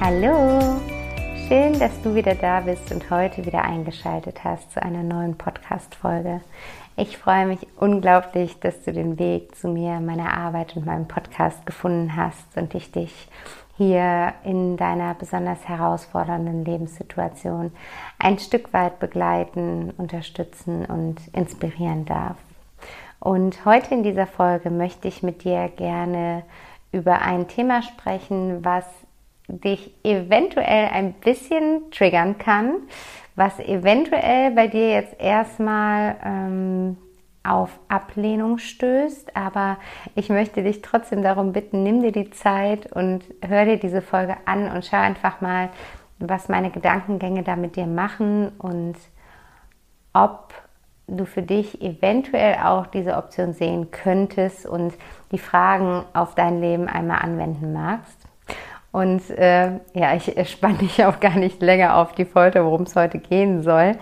Hallo, schön, dass du wieder da bist und heute wieder eingeschaltet hast zu einer neuen Podcast-Folge. Ich freue mich unglaublich, dass du den Weg zu mir, meiner Arbeit und meinem Podcast gefunden hast und ich dich hier in deiner besonders herausfordernden Lebenssituation ein Stück weit begleiten, unterstützen und inspirieren darf. Und heute in dieser Folge möchte ich mit dir gerne über ein Thema sprechen, was dich eventuell ein bisschen triggern kann, was eventuell bei dir jetzt erstmal ähm, auf Ablehnung stößt. Aber ich möchte dich trotzdem darum bitten, nimm dir die Zeit und hör dir diese Folge an und schau einfach mal, was meine Gedankengänge da mit dir machen und ob du für dich eventuell auch diese Option sehen könntest und die Fragen auf dein Leben einmal anwenden magst. Und äh, ja, ich spanne dich auch gar nicht länger auf die Folter, worum es heute gehen soll.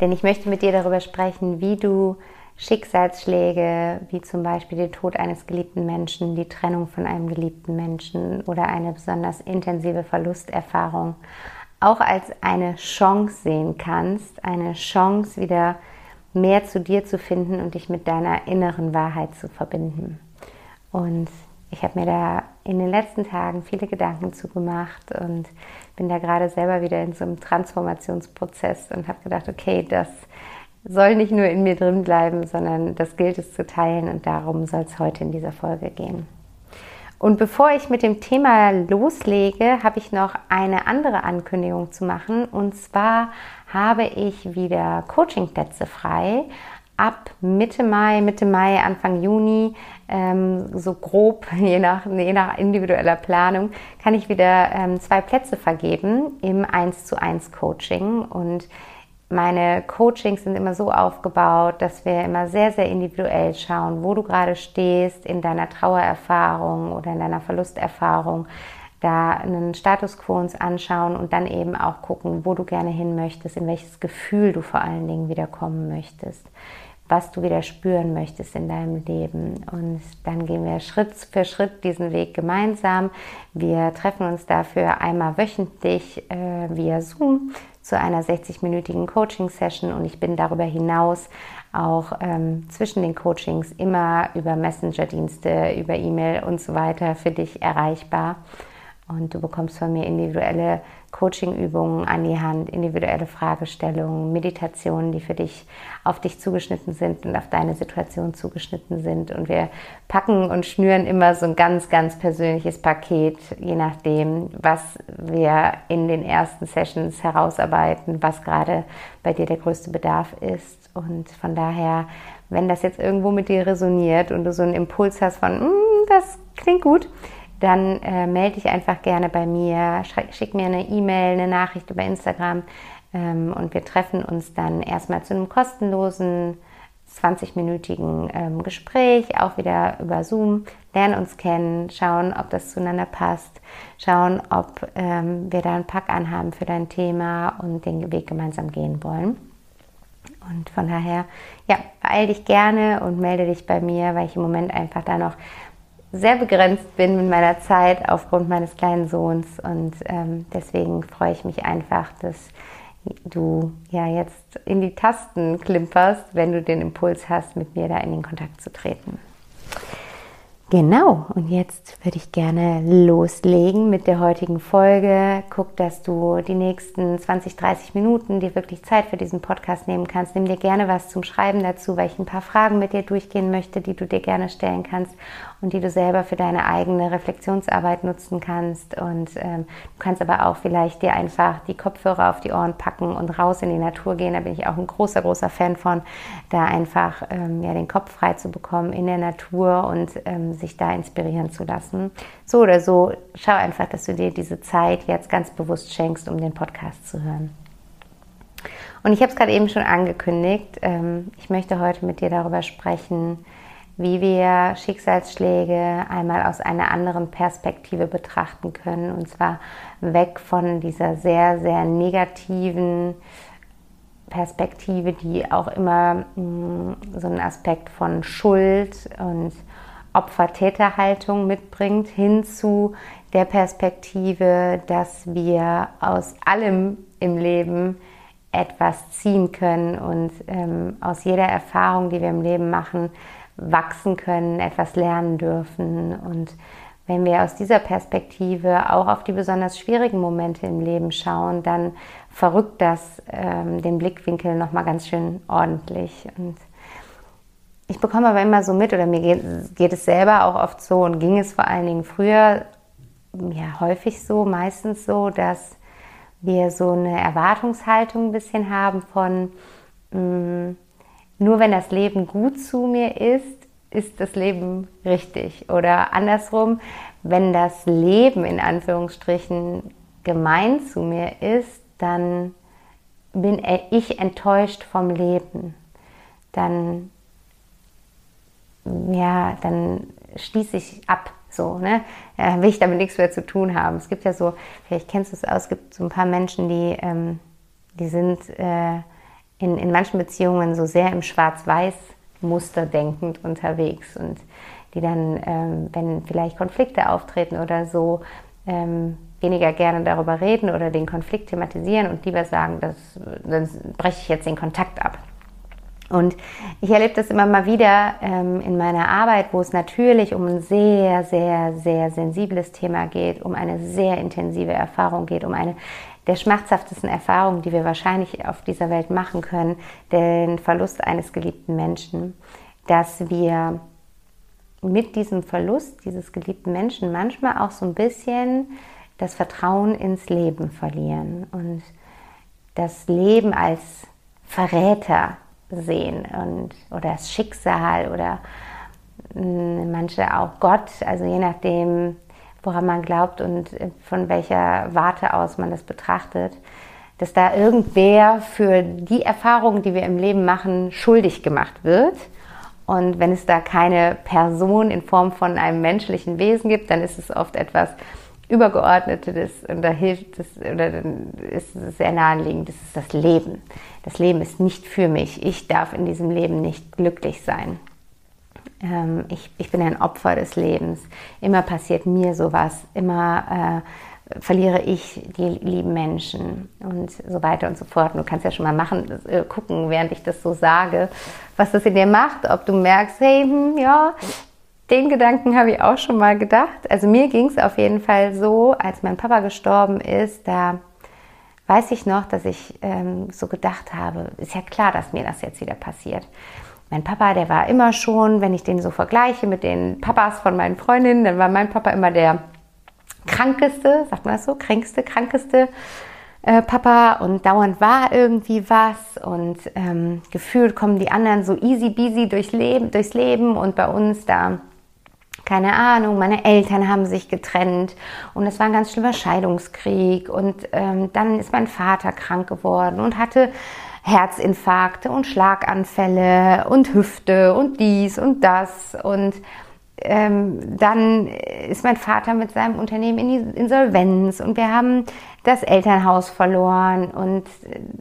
Denn ich möchte mit dir darüber sprechen, wie du Schicksalsschläge, wie zum Beispiel den Tod eines geliebten Menschen, die Trennung von einem geliebten Menschen oder eine besonders intensive Verlusterfahrung auch als eine Chance sehen kannst, eine Chance wieder mehr zu dir zu finden und dich mit deiner inneren Wahrheit zu verbinden. Und ich habe mir da in den letzten Tagen viele Gedanken zugemacht und bin da gerade selber wieder in so einem Transformationsprozess und habe gedacht, okay, das soll nicht nur in mir drin bleiben, sondern das gilt es zu teilen und darum soll es heute in dieser Folge gehen. Und bevor ich mit dem Thema loslege, habe ich noch eine andere Ankündigung zu machen. Und zwar habe ich wieder Coachingplätze frei. Ab Mitte Mai, Mitte Mai, Anfang Juni, ähm, so grob, je nach, je nach individueller Planung, kann ich wieder ähm, zwei Plätze vergeben im 1 zu 1 Coaching. Und meine Coachings sind immer so aufgebaut, dass wir immer sehr, sehr individuell schauen, wo du gerade stehst in deiner Trauererfahrung oder in deiner Verlusterfahrung, da einen Status quo uns anschauen und dann eben auch gucken, wo du gerne hin möchtest, in welches Gefühl du vor allen Dingen wieder kommen möchtest, was du wieder spüren möchtest in deinem Leben. Und dann gehen wir Schritt für Schritt diesen Weg gemeinsam. Wir treffen uns dafür einmal wöchentlich äh, via Zoom zu einer 60-minütigen Coaching-Session und ich bin darüber hinaus auch ähm, zwischen den Coachings immer über Messenger-Dienste, über E-Mail und so weiter für dich erreichbar. Und du bekommst von mir individuelle Coaching-Übungen an die Hand, individuelle Fragestellungen, Meditationen, die für dich auf dich zugeschnitten sind und auf deine Situation zugeschnitten sind. Und wir packen und schnüren immer so ein ganz, ganz persönliches Paket, je nachdem, was wir in den ersten Sessions herausarbeiten, was gerade bei dir der größte Bedarf ist. Und von daher, wenn das jetzt irgendwo mit dir resoniert und du so einen Impuls hast von, mm, das klingt gut, dann äh, melde dich einfach gerne bei mir, schick mir eine E-Mail, eine Nachricht über Instagram ähm, und wir treffen uns dann erstmal zu einem kostenlosen 20-minütigen ähm, Gespräch, auch wieder über Zoom, lernen uns kennen, schauen, ob das zueinander passt, schauen, ob ähm, wir da einen Pack anhaben für dein Thema und den Weg gemeinsam gehen wollen. Und von daher, ja, beeil dich gerne und melde dich bei mir, weil ich im Moment einfach da noch sehr begrenzt bin mit meiner Zeit aufgrund meines kleinen Sohns und ähm, deswegen freue ich mich einfach, dass du ja jetzt in die Tasten klimperst, wenn du den Impuls hast, mit mir da in den Kontakt zu treten. Genau, und jetzt würde ich gerne loslegen mit der heutigen Folge. Guck, dass du die nächsten 20, 30 Minuten dir wirklich Zeit für diesen Podcast nehmen kannst. Nimm dir gerne was zum Schreiben dazu, weil ich ein paar Fragen mit dir durchgehen möchte, die du dir gerne stellen kannst und die du selber für deine eigene Reflexionsarbeit nutzen kannst. Und ähm, du kannst aber auch vielleicht dir einfach die Kopfhörer auf die Ohren packen und raus in die Natur gehen. Da bin ich auch ein großer, großer Fan von, da einfach ähm, ja, den Kopf frei zu bekommen in der Natur und ähm, sich da inspirieren zu lassen. So oder so, schau einfach, dass du dir diese Zeit jetzt ganz bewusst schenkst, um den Podcast zu hören. Und ich habe es gerade eben schon angekündigt. Ähm, ich möchte heute mit dir darüber sprechen, wie wir Schicksalsschläge einmal aus einer anderen Perspektive betrachten können. Und zwar weg von dieser sehr, sehr negativen Perspektive, die auch immer mh, mm, so einen Aspekt von Schuld und Opfer-Täter-Haltung mitbringt, hin zu der Perspektive, dass wir aus allem im Leben etwas ziehen können und ähm, aus jeder Erfahrung, die wir im Leben machen, wachsen können, etwas lernen dürfen. Und wenn wir aus dieser Perspektive auch auf die besonders schwierigen Momente im Leben schauen, dann verrückt das ähm, den Blickwinkel nochmal ganz schön ordentlich. Und ich bekomme aber immer so mit, oder mir geht, geht, es selber auch oft so und ging es vor allen Dingen früher ja häufig so, meistens so, dass wir so eine Erwartungshaltung ein bisschen haben von mh, mm, nur wenn das Leben gut zu mir ist, ist das Leben richtig. Oder andersrum, wenn das Leben in Anführungsstrichen gemein zu mir ist, dann bin ich enttäuscht vom Leben. Dann ja, dann schließe ich ab. So, ne? Ja, will ich damit nichts mehr zu tun haben. Es gibt ja so, vielleicht kennst du es aus, es gibt so ein paar Menschen, die, ähm, die sind äh, in, in manchen Beziehungen so sehr im Schwarz-Weiß-Muster denkend unterwegs und die dann, ähm, wenn vielleicht Konflikte auftreten oder so, ähm, weniger gerne darüber reden oder den Konflikt thematisieren und lieber sagen, das, dann breche ich jetzt den Kontakt ab. Und ich erlebe das immer mal wieder ähm, in meiner Arbeit, wo es natürlich um ein sehr, sehr, sehr sensibles Thema geht, um eine sehr intensive Erfahrung geht, um eine der schmerzhaftesten Erfahrungen, die wir wahrscheinlich auf dieser Welt machen können, den Verlust eines geliebten Menschen, dass wir mit diesem Verlust dieses geliebten Menschen manchmal auch so ein bisschen das Vertrauen ins Leben verlieren und das Leben als Verräter sehen und, oder das Schicksal oder hm, manche auch Gott, also je nachdem, woran man glaubt und von welcher Warte aus man das betrachtet, dass da irgendwer für die Erfahrungen, die wir im Leben machen, schuldig gemacht wird. Und wenn es da keine Person in Form von einem menschlichen Wesen gibt, dann ist es oft etwas Übergeordnetes und da hilft es oder dann ist es sehr naheliegend, das ist das Leben. Das Leben ist nicht für mich. Ich darf in diesem Leben nicht glücklich sein. Ähm, ich, ich bin ein Opfer des Lebens. Immer passiert mir sowas. Immer äh, verliere ich die lieben Menschen und so weiter und so fort. Du kannst ja schon mal machen, äh, gucken, während ich das so sage, was das in dir macht. Ob du merkst, hey, hm, ja, den Gedanken habe ich auch schon mal gedacht. Also mir ging es auf jeden Fall so, als mein Papa gestorben ist, da weiß ich noch, dass ich ähm, so gedacht habe, ist ja klar, dass mir das jetzt wieder passiert. Mein Papa, der war immer schon, wenn ich den so vergleiche mit den Papas von meinen Freundinnen, dann war mein Papa immer der krankeste, sagt man das so, kränkste, krankeste äh, Papa. Und dauernd war irgendwie was. Und ähm, gefühlt kommen die anderen so easy beasy durch Leben, durchs Leben. Und bei uns da keine Ahnung, meine Eltern haben sich getrennt. Und es war ein ganz schlimmer Scheidungskrieg. Und ähm, dann ist mein Vater krank geworden und hatte Herzinfarkte und Schlaganfälle und Hüfte und dies und das und ähm, dann ist mein Vater mit seinem Unternehmen in die Insolvenz und wir haben das Elternhaus verloren und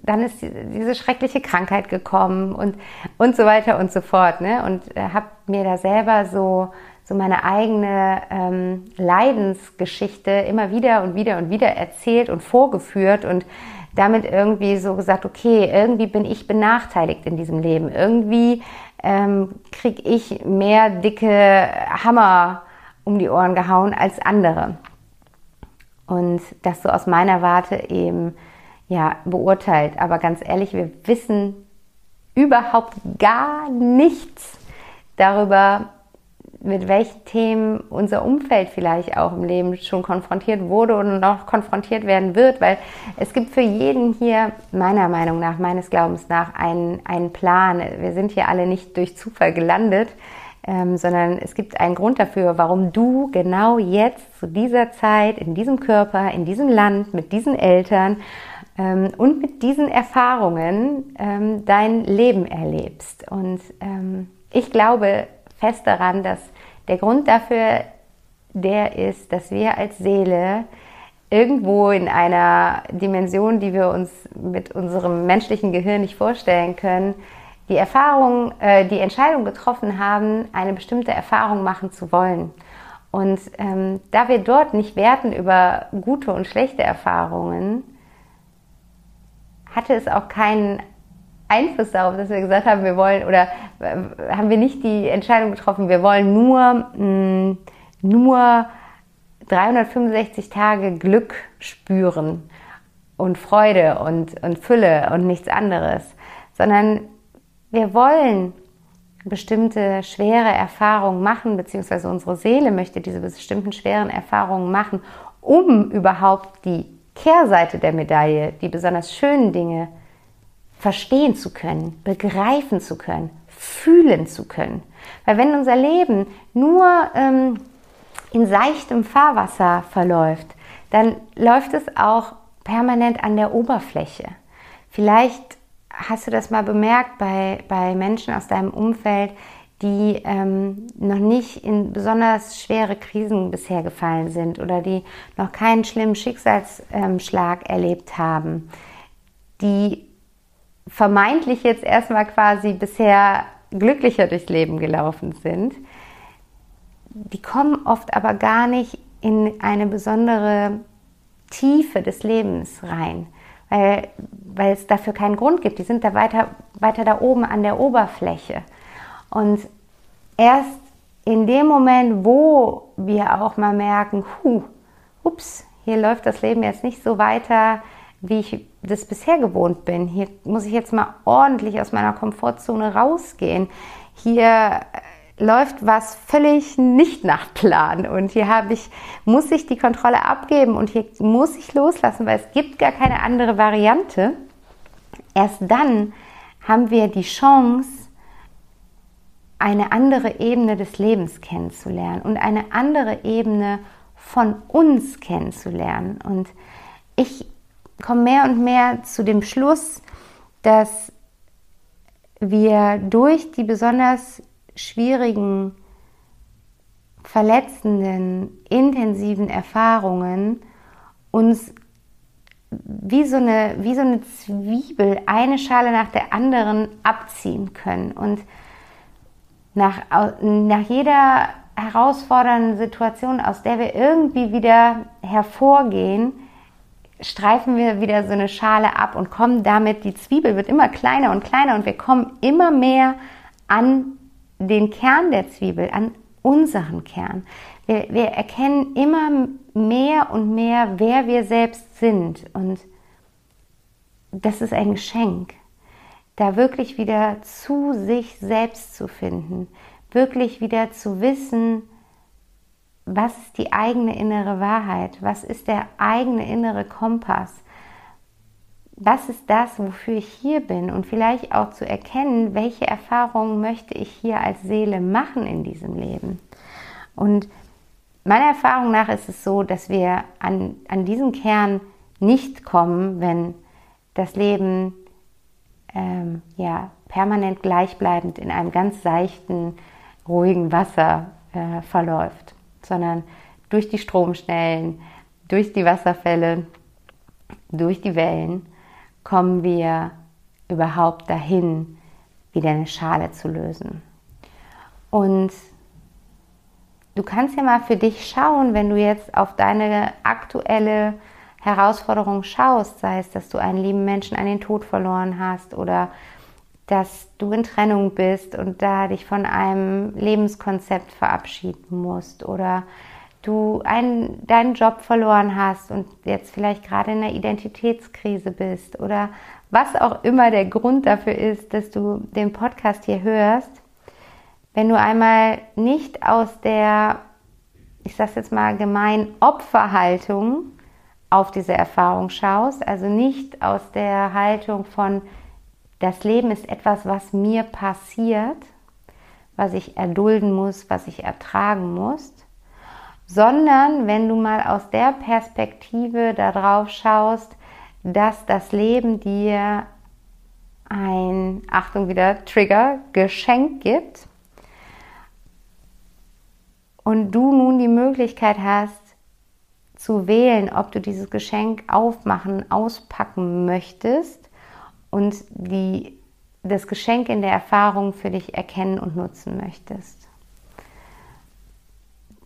dann ist diese schreckliche Krankheit gekommen und, und so weiter und so fort. Ne? Und äh, habe mir da selber so so meine eigene ähm, Leidensgeschichte immer wieder und wieder und wieder erzählt und vorgeführt und damit irgendwie so gesagt, okay, irgendwie bin ich benachteiligt in diesem Leben. Irgendwie ähm, kriege ich mehr dicke Hammer um die Ohren gehauen als andere. Und das so aus meiner Warte eben ja, beurteilt. Aber ganz ehrlich, wir wissen überhaupt gar nichts darüber, mit welchen Themen unser Umfeld vielleicht auch im Leben schon konfrontiert wurde und noch konfrontiert werden wird, weil es gibt für jeden hier, meiner Meinung nach, meines Glaubens nach, einen, einen Plan. Wir sind hier alle nicht durch Zufall gelandet, ähm, sondern es gibt einen Grund dafür, warum du genau jetzt zu dieser Zeit, in diesem Körper, in diesem Land, mit diesen Eltern ähm, und mit diesen Erfahrungen ähm, dein Leben erlebst. Und ähm, ich glaube, fest daran, dass der Grund dafür der ist, dass wir als Seele irgendwo in einer Dimension, die wir uns mit unserem menschlichen Gehirn nicht vorstellen können, die Erfahrung, äh, die Entscheidung getroffen haben, eine bestimmte Erfahrung machen zu wollen. Und ähm, da wir dort nicht werten über gute und schlechte Erfahrungen, hatte es auch keinen Einfluss darauf, dass wir gesagt haben, wir wollen oder äh, haben wir nicht die Entscheidung getroffen, wir wollen nur, mh, mm, nur 365 Tage Glück spüren und Freude und, und Fülle und nichts anderes, sondern wir wollen bestimmte schwere Erfahrungen machen, beziehungsweise unsere Seele möchte diese bestimmten schweren Erfahrungen machen, um überhaupt die Kehrseite der Medaille, die besonders schönen Dinge verstehen zu können, begreifen zu können, fühlen zu können. Weil wenn unser Leben nur ähm, in seichtem Fahrwasser verläuft, dann läuft es auch permanent an der Oberfläche. Vielleicht hast du das mal bemerkt bei, bei Menschen aus deinem Umfeld, die ähm, noch nicht in besonders schwere Krisen bisher gefallen sind oder die noch keinen schlimmen Schicksalsschlag ähm, erlebt haben, die vermeintlich jetzt erstmal quasi bisher glücklicher durchs Leben gelaufen sind, die kommen oft aber gar nicht in eine besondere Tiefe des Lebens rein, weil, weil es dafür keinen Grund gibt. Die sind da weiter, weiter da oben an der Oberfläche. Und erst in dem Moment, wo wir auch mal merken, hu, ups, hier läuft das Leben jetzt nicht so weiter, wie ich das bisher gewohnt bin. Hier muss ich jetzt mal ordentlich aus meiner Komfortzone rausgehen. Hier äh, läuft was völlig nicht nach Plan und hier habe ich, muss ich die Kontrolle abgeben und hier muss ich loslassen, weil es gibt gar keine andere Variante. Erst dann haben wir die Chance, eine andere Ebene des Lebens kennenzulernen und eine andere Ebene von uns kennenzulernen. Und ich komme mehr und mehr zu dem Schluss, dass wir durch die besonders schwierigen, verletzenden, intensiven Erfahrungen uns wie so, eine, wie so eine Zwiebel eine Schale nach der anderen abziehen können. Und nach, nach jeder herausfordernden Situation, aus der wir irgendwie wieder hervorgehen, streifen wir wieder so eine Schale ab und kommen damit, die Zwiebel wird immer kleiner und kleiner und wir kommen immer mehr an den Kern der Zwiebel, an unseren Kern. Wir, wir erkennen immer mehr und mehr, wer wir selbst sind und das ist ein Geschenk, da wirklich wieder zu sich selbst zu finden, wirklich wieder zu wissen, was ist die eigene innere Wahrheit? Was ist der eigene innere Kompass? Was ist das, wofür ich hier bin? Und vielleicht auch zu erkennen, welche Erfahrungen möchte ich hier als Seele machen in diesem Leben. Und meiner Erfahrung nach ist es so, dass wir an, an diesen Kern nicht kommen, wenn das Leben ähm, ja, permanent gleichbleibend in einem ganz seichten, ruhigen Wasser äh, verläuft sondern durch die Stromschnellen, durch die Wasserfälle, durch die Wellen kommen wir überhaupt dahin, wieder eine Schale zu lösen. Und du kannst ja mal für dich schauen, wenn du jetzt auf deine aktuelle Herausforderung schaust, sei es, dass du einen lieben Menschen an den Tod verloren hast oder dass du in Trennung bist und da dich von einem Lebenskonzept verabschieden musst oder du einen, deinen Job verloren hast und jetzt vielleicht gerade in einer Identitätskrise bist oder was auch immer der Grund dafür ist, dass du den Podcast hier hörst, wenn du einmal nicht aus der, ich sag's jetzt mal gemein, Opferhaltung auf diese Erfahrung schaust, also nicht aus der Haltung von, das Leben ist etwas, was mir passiert, was ich erdulden muss, was ich ertragen muss, sondern wenn du mal aus der Perspektive darauf schaust, dass das Leben dir ein, Achtung wieder, Trigger, Geschenk gibt und du nun die Möglichkeit hast zu wählen, ob du dieses Geschenk aufmachen, auspacken möchtest und die, das Geschenk in der Erfahrung für dich erkennen und nutzen möchtest.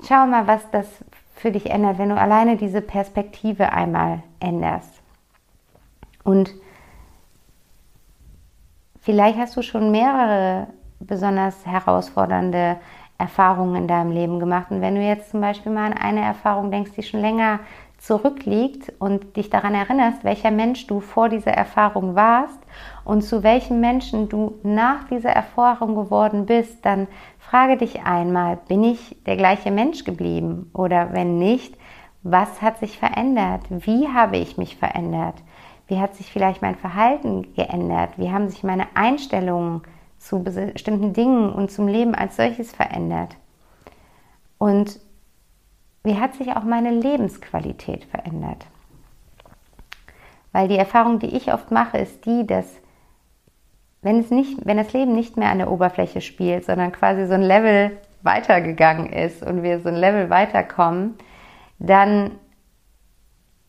Schau mal, was das für dich ändert, wenn du alleine diese Perspektive einmal änderst. Und vielleicht hast du schon mehrere besonders herausfordernde Erfahrungen in deinem Leben gemacht. Und wenn du jetzt zum Beispiel mal an eine Erfahrung denkst, die schon länger zurückliegt und dich daran erinnerst, welcher Mensch du vor dieser Erfahrung warst und zu welchem Menschen du nach dieser Erfahrung geworden bist, dann frage dich einmal, bin ich der gleiche Mensch geblieben? Oder wenn nicht, was hat sich verändert? Wie habe ich mich verändert? Wie hat sich vielleicht mein Verhalten geändert? Wie haben sich meine Einstellungen zu bestimmten Dingen und zum Leben als solches verändert? Und wie hat sich auch meine Lebensqualität verändert? Weil die Erfahrung, die ich oft mache, ist die, dass wenn, es nicht, wenn das Leben nicht mehr an der Oberfläche spielt, sondern quasi so ein Level weitergegangen ist und wir so ein Level weiterkommen, dann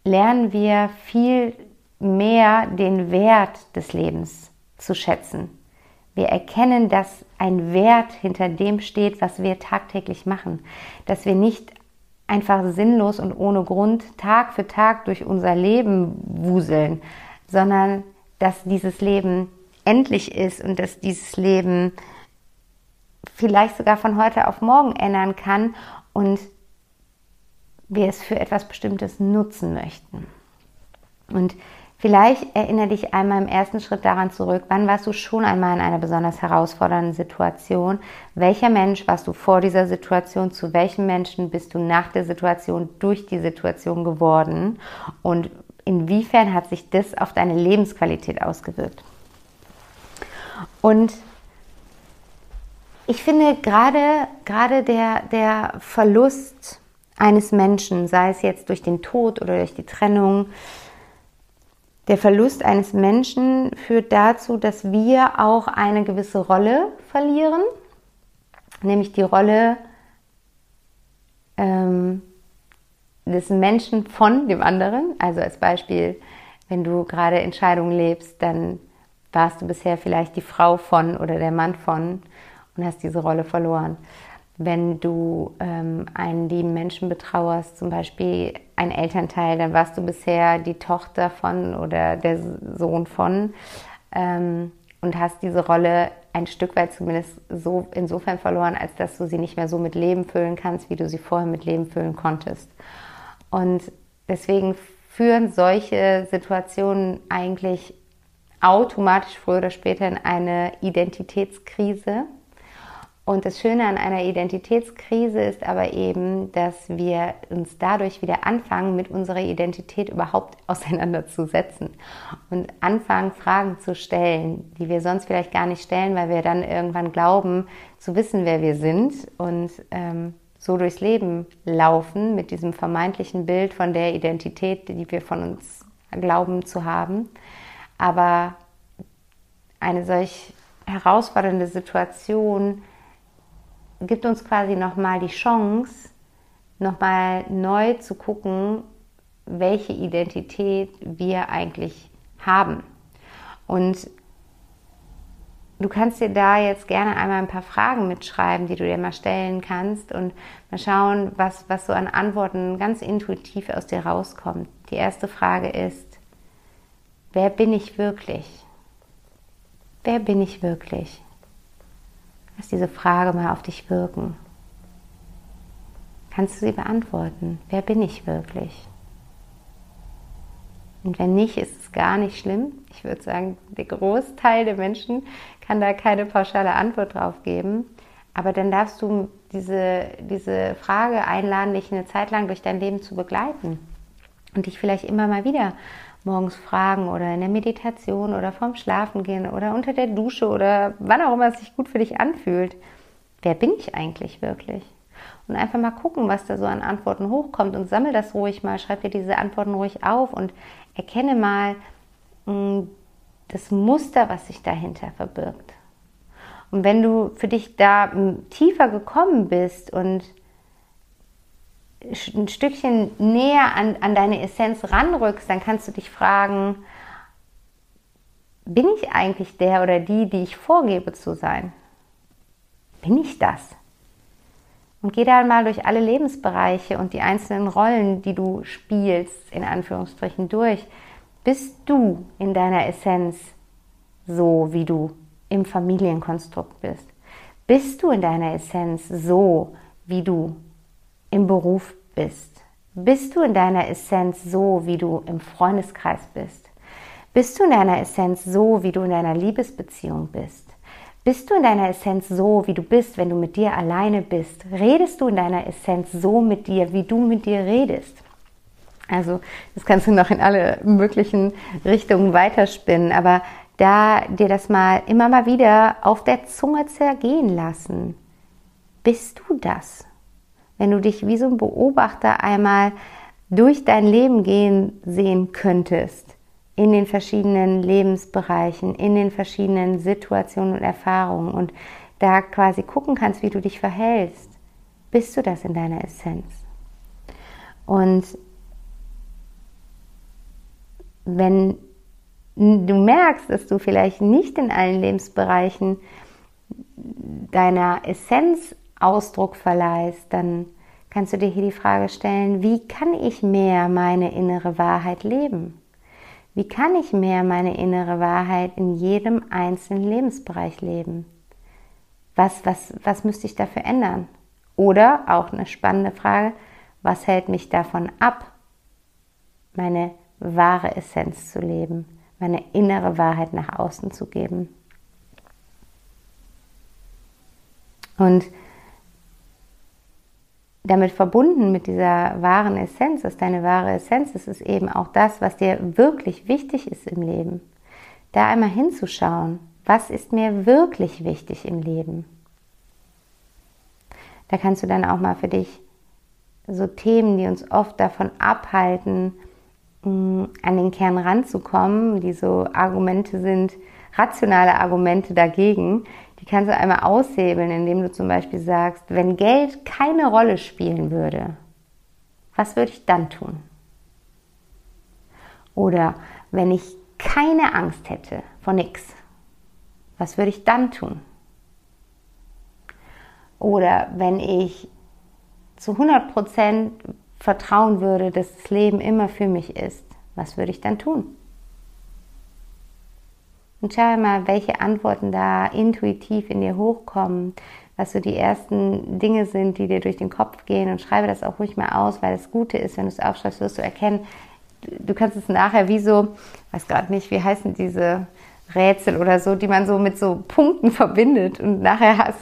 lernen wir viel mehr den Wert des Lebens zu schätzen. Wir erkennen, dass ein Wert hinter dem steht, was wir tagtäglich machen. Dass wir nicht einfach sinnlos und ohne Grund Tag für Tag durch unser Leben wuseln, sondern dass dieses Leben endlich ist und dass dieses Leben vielleicht sogar von heute auf morgen ändern kann und wir es für etwas Bestimmtes nutzen möchten. Und Vielleicht erinnere dich einmal im ersten Schritt daran zurück, wann warst du schon einmal in einer besonders herausfordernden Situation? Welcher Mensch warst du vor dieser Situation? Zu welchem Menschen bist du nach der Situation durch die Situation geworden? Und inwiefern hat sich das auf deine Lebensqualität ausgewirkt? Und ich finde gerade, gerade der, der Verlust eines Menschen, sei es jetzt durch den Tod oder durch die Trennung, der Verlust eines Menschen führt dazu, dass wir auch eine gewisse Rolle verlieren, nämlich die Rolle ähm, des Menschen von dem anderen. Also als Beispiel, wenn du gerade Entscheidungen lebst, dann warst du bisher vielleicht die Frau von oder der Mann von und hast diese Rolle verloren wenn du ähm, einen lieben Menschen betrauerst, zum Beispiel ein Elternteil, dann warst du bisher die Tochter von oder der Sohn von ähm, und hast diese Rolle ein Stück weit zumindest so insofern verloren, als dass du sie nicht mehr so mit Leben füllen kannst, wie du sie vorher mit Leben füllen konntest. Und deswegen führen solche Situationen eigentlich automatisch früher oder später in eine Identitätskrise und das Schöne an einer Identitätskrise ist aber eben, dass wir uns dadurch wieder anfangen, mit unserer Identität überhaupt auseinanderzusetzen und anfangen, Fragen zu stellen, die wir sonst vielleicht gar nicht stellen, weil wir dann irgendwann glauben, zu wissen, wer wir sind und ähm, so durchs Leben laufen mit diesem vermeintlichen Bild von der Identität, die wir von uns glauben zu haben. Aber eine solch herausfordernde Situation, gibt uns quasi nochmal die Chance, nochmal neu zu gucken, welche Identität wir eigentlich haben. Und du kannst dir da jetzt gerne einmal ein paar Fragen mitschreiben, die du dir mal stellen kannst und mal schauen, was, was so an Antworten ganz intuitiv aus dir rauskommt. Die erste Frage ist, wer bin ich wirklich? wer bin ich wirklich? Lass diese Frage mal auf dich wirken. Kannst du sie beantworten? Wer bin ich wirklich? Und wenn nicht, ist es gar nicht schlimm. Ich würde sagen, der Großteil der Menschen kann da keine pauschale Antwort drauf geben. Aber dann darfst du diese, diese Frage einladen, dich eine Zeit lang durch dein Leben zu begleiten und dich vielleicht immer mal wieder morgens fragen oder in der Meditation oder vorm Schlafengehen oder unter der Dusche oder wann auch immer es sich gut für dich anfühlt. Wer bin ich eigentlich wirklich? Und einfach mal gucken, was da so an Antworten hochkommt und sammel das ruhig mal, schreib dir diese Antworten ruhig auf und erkenne mal mm, das Muster, was sich dahinter verbirgt. Und wenn du für dich da mm, tiefer gekommen bist und ein Stückchen näher an, an deine Essenz ranrückst, dann kannst du dich fragen, bin ich eigentlich der oder die, die ich vorgebe zu sein? Bin ich das? Und geh dann mal durch alle Lebensbereiche und die einzelnen Rollen, die du spielst, in Anführungsstrichen durch. Bist du in deiner Essenz so, wie du im Familienkonstrukt bist? Bist du in deiner Essenz so, wie du im Beruf bist? Bist du in deiner Essenz so, wie du im Freundeskreis bist? Bist du in deiner Essenz so, wie du in deiner Liebesbeziehung bist? Bist du in deiner Essenz so, wie du bist, wenn du mit dir alleine bist? Redest du in deiner Essenz so mit dir, wie du mit dir redest? Also, das kannst du noch in alle möglichen Richtungen weiterspinnen, aber da dir das mal immer mal wieder auf der Zunge zergehen lassen. Bist du das? Wenn du dich wie so ein Beobachter einmal durch dein Leben gehen sehen könntest, in den verschiedenen Lebensbereichen, in den verschiedenen Situationen und Erfahrungen und da quasi gucken kannst, wie du dich verhältst, bist du das in deiner Essenz. Und wenn du merkst, dass du vielleicht nicht in allen Lebensbereichen deiner Essenz Ausdruck verleihst, dann kannst du dir hier die Frage stellen, wie kann ich mehr meine innere Wahrheit leben? Wie kann ich mehr meine innere Wahrheit in jedem einzelnen Lebensbereich leben? Was, was, was müsste ich dafür ändern? Oder auch eine spannende Frage, was hält mich davon ab, meine wahre Essenz zu leben, meine innere Wahrheit nach außen zu geben? Und damit verbunden mit dieser wahren Essenz, dass deine wahre Essenz ist, ist eben auch das, was dir wirklich wichtig ist im Leben. Da einmal hinzuschauen, was ist mir wirklich wichtig im Leben. Da kannst du dann auch mal für dich so Themen, die uns oft davon abhalten, mm, an den Kern ranzukommen, die so Argumente sind, rationale Argumente dagegen, die kannst du einmal aushebeln, indem du zum Beispiel sagst, wenn Geld keine Rolle spielen würde, was würde ich dann tun? Oder wenn ich keine Angst hätte vor nichts, was würde ich dann tun? Oder wenn ich zu 100% vertrauen würde, dass das Leben immer für mich ist, was würde ich dann tun? Und schau mal, welche Antworten da intuitiv in dir hochkommen, was so die ersten Dinge sind, die dir durch den Kopf gehen und schreibe das auch ruhig mal aus, weil das Gute ist, wenn du es aufschreibst, wirst du erkennen, du kannst es nachher wie so, weiß gerade nicht, wie heißen diese Rätsel oder so, die man so mit so Punkten verbindet und nachher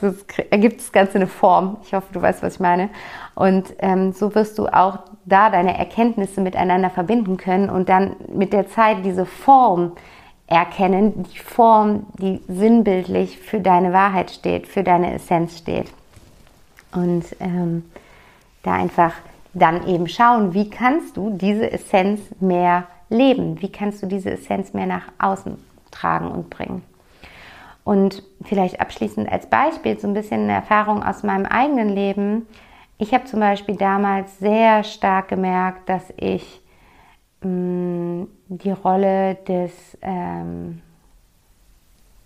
ergibt das Ganze eine Form. Ich hoffe, du weißt, was ich meine. Und ähm, so wirst du auch da deine Erkenntnisse miteinander verbinden können und dann mit der Zeit diese Form erkennen, die Form, die sinnbildlich für deine Wahrheit steht, für deine Essenz steht. Und ähm, da einfach dann eben schauen, wie kannst du diese Essenz mehr leben? Wie kannst du diese Essenz mehr nach außen tragen und bringen? Und vielleicht abschließend als Beispiel so ein bisschen eine Erfahrung aus meinem eigenen Leben. Ich habe zum Beispiel damals sehr stark gemerkt, dass ich Mm, die Rolle des, ähm,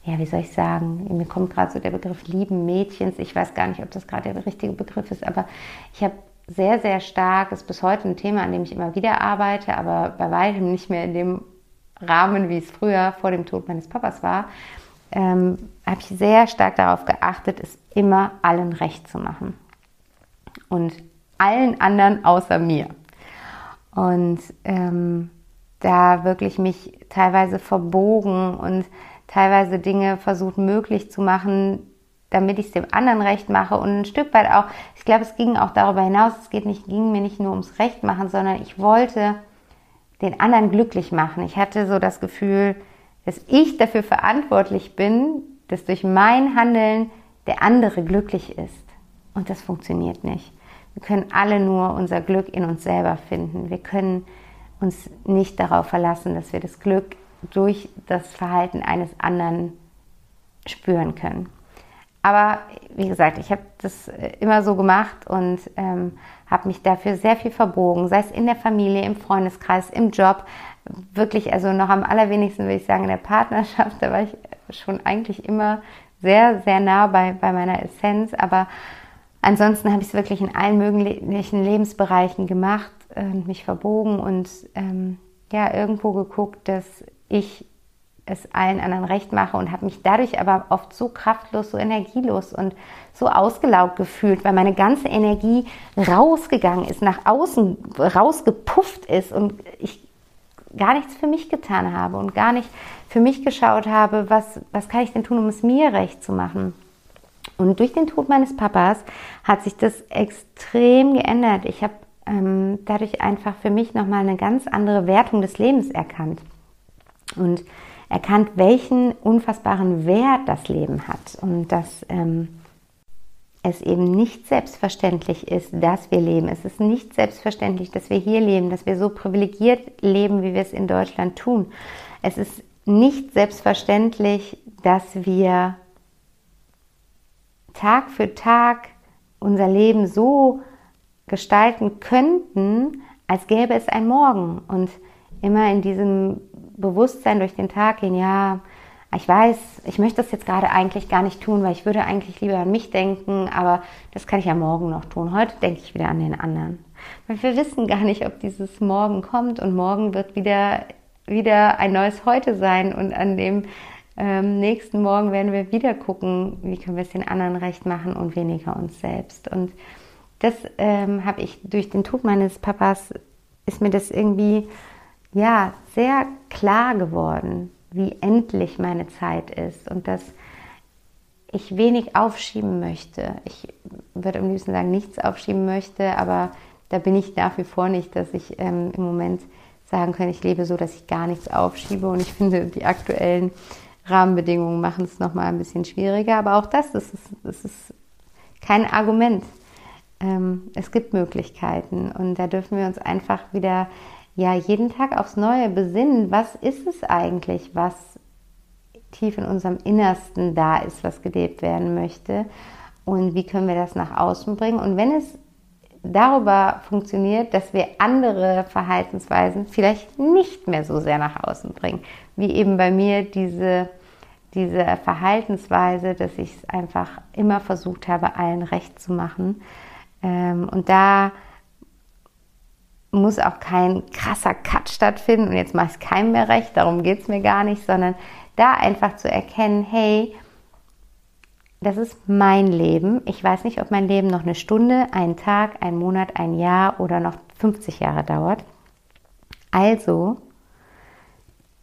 ja, wie soll ich sagen, mir kommt gerade so der Begriff lieben Mädchens. Ich weiß gar nicht, ob das gerade der richtige Begriff ist, aber ich habe sehr, sehr stark, ist bis heute ein Thema, an dem ich immer wieder arbeite, aber bei weitem nicht mehr in dem Rahmen, wie es früher vor dem Tod meines Papas war. ähm, habe ich sehr stark darauf geachtet, es immer allen recht zu machen. Und allen anderen außer mir. Und ähm, da wirklich mich teilweise verbogen und teilweise Dinge versucht möglich zu machen, damit ich es dem anderen recht mache und ein Stück weit auch, ich glaube, es ging auch darüber hinaus, es geht nicht, ging mir nicht nur ums Recht machen, sondern ich wollte den anderen glücklich machen. Ich hatte so das Gefühl, dass ich dafür verantwortlich bin, dass durch mein Handeln der andere glücklich ist. Und das funktioniert nicht. Wir können alle nur unser Glück in uns selber finden. Wir können uns nicht darauf verlassen, dass wir das Glück durch das Verhalten eines anderen spüren können. Aber wie gesagt, ich habe das äh, immer so gemacht und ähm, habe mich dafür sehr viel verbogen, sei es in der Familie, im Freundeskreis, im Job. Wirklich, also noch am allerwenigsten würde ich sagen, in der Partnerschaft, da war ich schon eigentlich immer sehr, sehr nah bei, bei meiner Essenz. Aber ansonsten habe ich es wirklich in allen möglichen Lebensbereichen gemacht und mich verbogen und ähm, ja, irgendwo geguckt, dass ich es allen anderen recht mache und habe mich dadurch aber oft so kraftlos, so energielos und so ausgelaugt gefühlt, weil meine ganze Energie rausgegangen ist, nach außen rausgepufft ist und ich gar nichts für mich getan habe und gar nicht für mich geschaut habe, was, was kann ich denn tun, um es mir recht zu machen. Und durch den Tod meines Papas hat sich das extrem geändert. Ich habe ähm, dadurch einfach für mich nochmal eine ganz andere Wertung des Lebens erkannt. Und erkannt, welchen unfassbaren Wert das Leben hat und dass ähm, es eben nicht selbstverständlich ist, dass wir leben. Es ist nicht selbstverständlich, dass wir hier leben, dass wir so privilegiert leben, wie wir es in Deutschland tun. Es ist nicht selbstverständlich, dass wir Tag für Tag unser Leben so gestalten könnten, als gäbe es ein Morgen und immer in diesem Bewusstsein durch den Tag gehen, ja, ich weiß, ich möchte das jetzt gerade eigentlich gar nicht tun, weil ich würde eigentlich lieber an mich denken, aber das kann ich ja morgen noch tun. Heute denke ich wieder an den anderen. Weil wir wissen gar nicht, ob dieses Morgen kommt und morgen wird wieder, wieder ein neues Heute sein und an dem ähm, nächsten Morgen werden wir wieder gucken, wie können wir es den anderen recht machen und weniger uns selbst. Und das ähm, habe ich durch den Tod meines Papas, ist mir das irgendwie ja, sehr klar geworden, wie endlich meine Zeit ist und dass ich wenig aufschieben möchte. Ich würde am liebsten sagen, nichts aufschieben möchte, aber da bin ich nach wie vor nicht, dass ich ähm, im Moment sagen kann, ich lebe so, dass ich gar nichts aufschiebe. Und ich finde, die aktuellen Rahmenbedingungen machen es nochmal ein bisschen schwieriger. Aber auch das, das ist, das ist kein Argument. Ähm, es gibt Möglichkeiten und da dürfen wir uns einfach wieder ja jeden Tag aufs Neue besinnen, was ist es eigentlich, was tief in unserem Innersten da ist, was gelebt werden möchte und wie können wir das nach außen bringen. Und wenn es darüber funktioniert, dass wir andere Verhaltensweisen vielleicht nicht mehr so sehr nach außen bringen, wie eben bei mir diese, diese Verhaltensweise, dass ich es einfach immer versucht habe, allen recht zu machen. Ähm, und da muss auch kein krasser Cut stattfinden und jetzt mache ich es keinem mehr recht, darum geht es mir gar nicht, sondern da einfach zu erkennen, hey, das ist mein Leben. Ich weiß nicht, ob mein Leben noch eine Stunde, einen Tag, einen Monat, ein Jahr oder noch 50 Jahre dauert. Also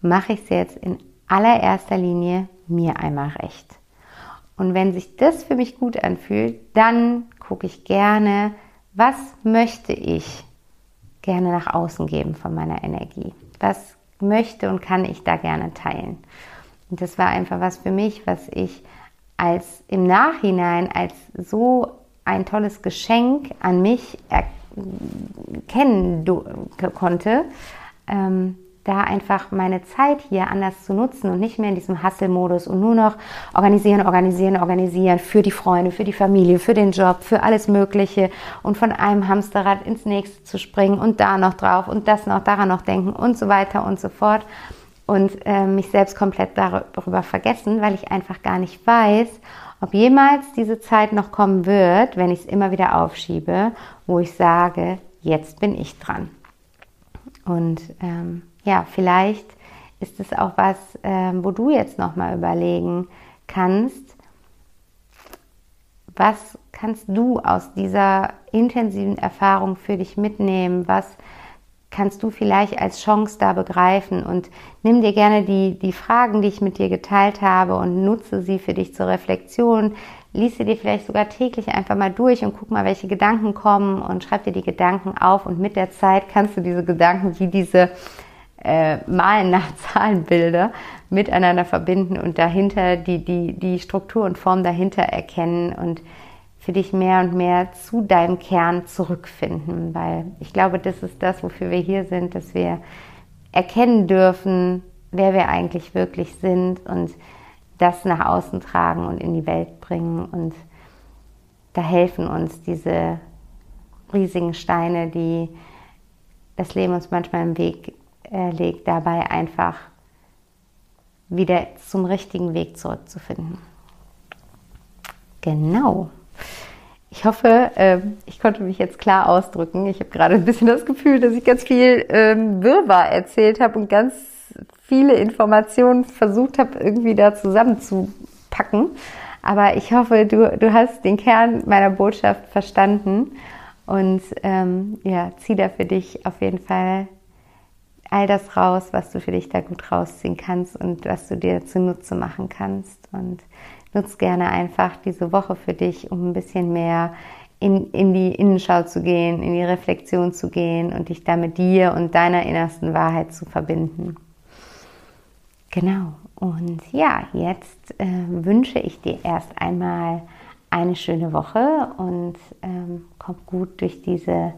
mache ich es jetzt in allererster Linie mir einmal recht. Und wenn sich das für mich gut anfühlt, dann gucke ich gerne, was möchte ich gerne nach außen geben von meiner Energie? Was möchte und kann ich da gerne teilen? Und das war einfach was für mich, was ich als im Nachhinein als so ein tolles Geschenk an mich erkennen konnte, ähm, da einfach meine Zeit hier anders zu nutzen und nicht mehr in diesem Hustle-Modus und nur noch organisieren, organisieren, organisieren für die Freunde, für die Familie, für den Job, für alles Mögliche und von einem Hamsterrad ins nächste zu springen und da noch drauf und das noch, daran noch denken und so weiter und so fort und äh, mich selbst komplett darüber vergessen, weil ich einfach gar nicht weiß, ob jemals diese Zeit noch kommen wird, wenn ich es immer wieder aufschiebe, wo ich sage, jetzt bin ich dran. Und ähm, ja, vielleicht ist es auch was, äh, wo du jetzt nochmal überlegen kannst, was kannst du aus dieser intensiven Erfahrung für dich mitnehmen? Was kannst du vielleicht als Chance da begreifen? Und nimm dir gerne die, die Fragen, die ich mit dir geteilt habe und nutze sie für dich zur Reflexion. Lies sie dir vielleicht sogar täglich einfach mal durch und guck mal, welche Gedanken kommen und schreib dir die Gedanken auf. Und mit der Zeit kannst du diese Gedanken wie diese äh, Malen nach Zahlenbilder miteinander verbinden und dahinter die, die, die Struktur und Form dahinter erkennen und für dich mehr und mehr zu deinem Kern zurückfinden, weil ich glaube, das ist das, wofür wir hier sind, dass wir erkennen dürfen, wer wir eigentlich wirklich sind und das nach außen tragen und in die Welt bringen. Und da helfen uns diese riesigen Steine, die das Leben uns manchmal im Weg äh, legt, dabei einfach wieder zum richtigen Weg zurückzufinden. Genau. Ich hoffe, ähm, ich konnte mich jetzt klar ausdrücken. Ich habe gerade ein bisschen das Gefühl, dass ich ganz viel ähm, Wirrwarr erzählt habe und ganz viele Informationen versucht habe, irgendwie da zusammenzupacken. Aber ich hoffe, du, du hast den Kern meiner Botschaft verstanden und ähm, ja, zieh da für dich auf jeden Fall all das raus, was du für dich da gut rausziehen kannst und was du dir zunutze machen kannst. Und nutz gerne einfach diese Woche für dich, um ein bisschen mehr in, in die Innenschau zu gehen, in die Reflexion zu gehen und dich da mit dir und deiner innersten Wahrheit zu verbinden. Genau. Und ja, jetzt äh, wünsche ich dir erst einmal eine schöne Woche und ähm, komm gut durch diese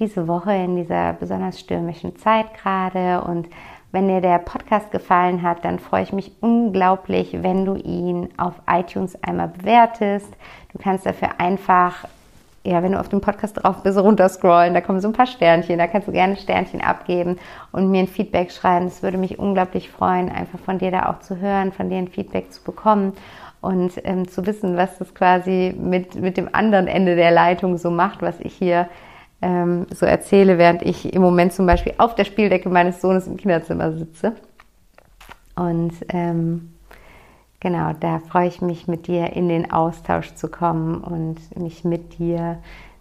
diese Woche in dieser besonders stürmischen Zeit gerade. Und wenn dir der Podcast gefallen hat, dann freue ich mich unglaublich, wenn du ihn auf iTunes einmal bewertest. Du kannst dafür einfach, ja, wenn du auf dem Podcast drauf bist, runterscrollen. Da kommen so ein paar Sternchen. Da kannst du gerne Sternchen abgeben und mir ein Feedback schreiben. Das würde mich unglaublich freuen, einfach von dir da auch zu hören, von dir ein Feedback zu bekommen und ähm, zu wissen, was das quasi mit, mit dem anderen Ende der Leitung so macht, was ich hier ähm, so erzähle, während ich im Moment zum Beispiel auf der Spieldecke meines Sohnes im Kinderzimmer sitze. Und ähm, genau, da freue ich mich, mit dir in den Austausch zu kommen und mich mit dir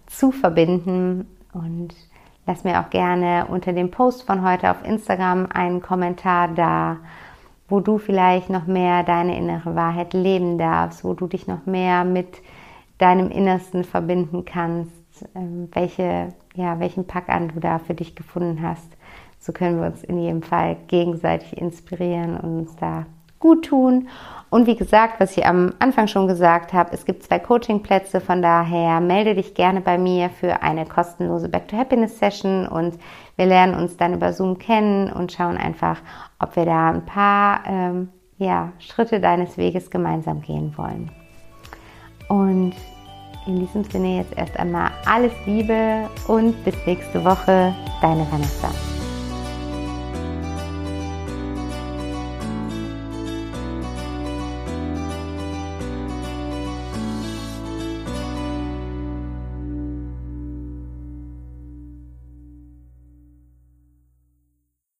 zu verbinden. Und lass mir auch gerne unter dem Post von heute auf Instagram einen Kommentar da, wo du vielleicht noch mehr deine innere Wahrheit leben darfst, wo du dich noch mehr mit deinem Innersten verbinden kannst welche, ja, welchen Pack an du da für dich gefunden hast. So können wir uns in jedem Fall gegenseitig inspirieren und uns da gut tun. Und wie gesagt, was ich am Anfang schon gesagt habe, es gibt zwei Coachingplätze, von daher melde dich gerne bei mir für eine kostenlose Back to Happiness Session und wir lernen uns dann über Zoom kennen und schauen einfach, ob wir da ein paar ähm, ja, Schritte deines Weges gemeinsam gehen wollen. Und in diesem Sinne jetzt erst einmal alles Liebe und bis nächste Woche, deine Vanessa.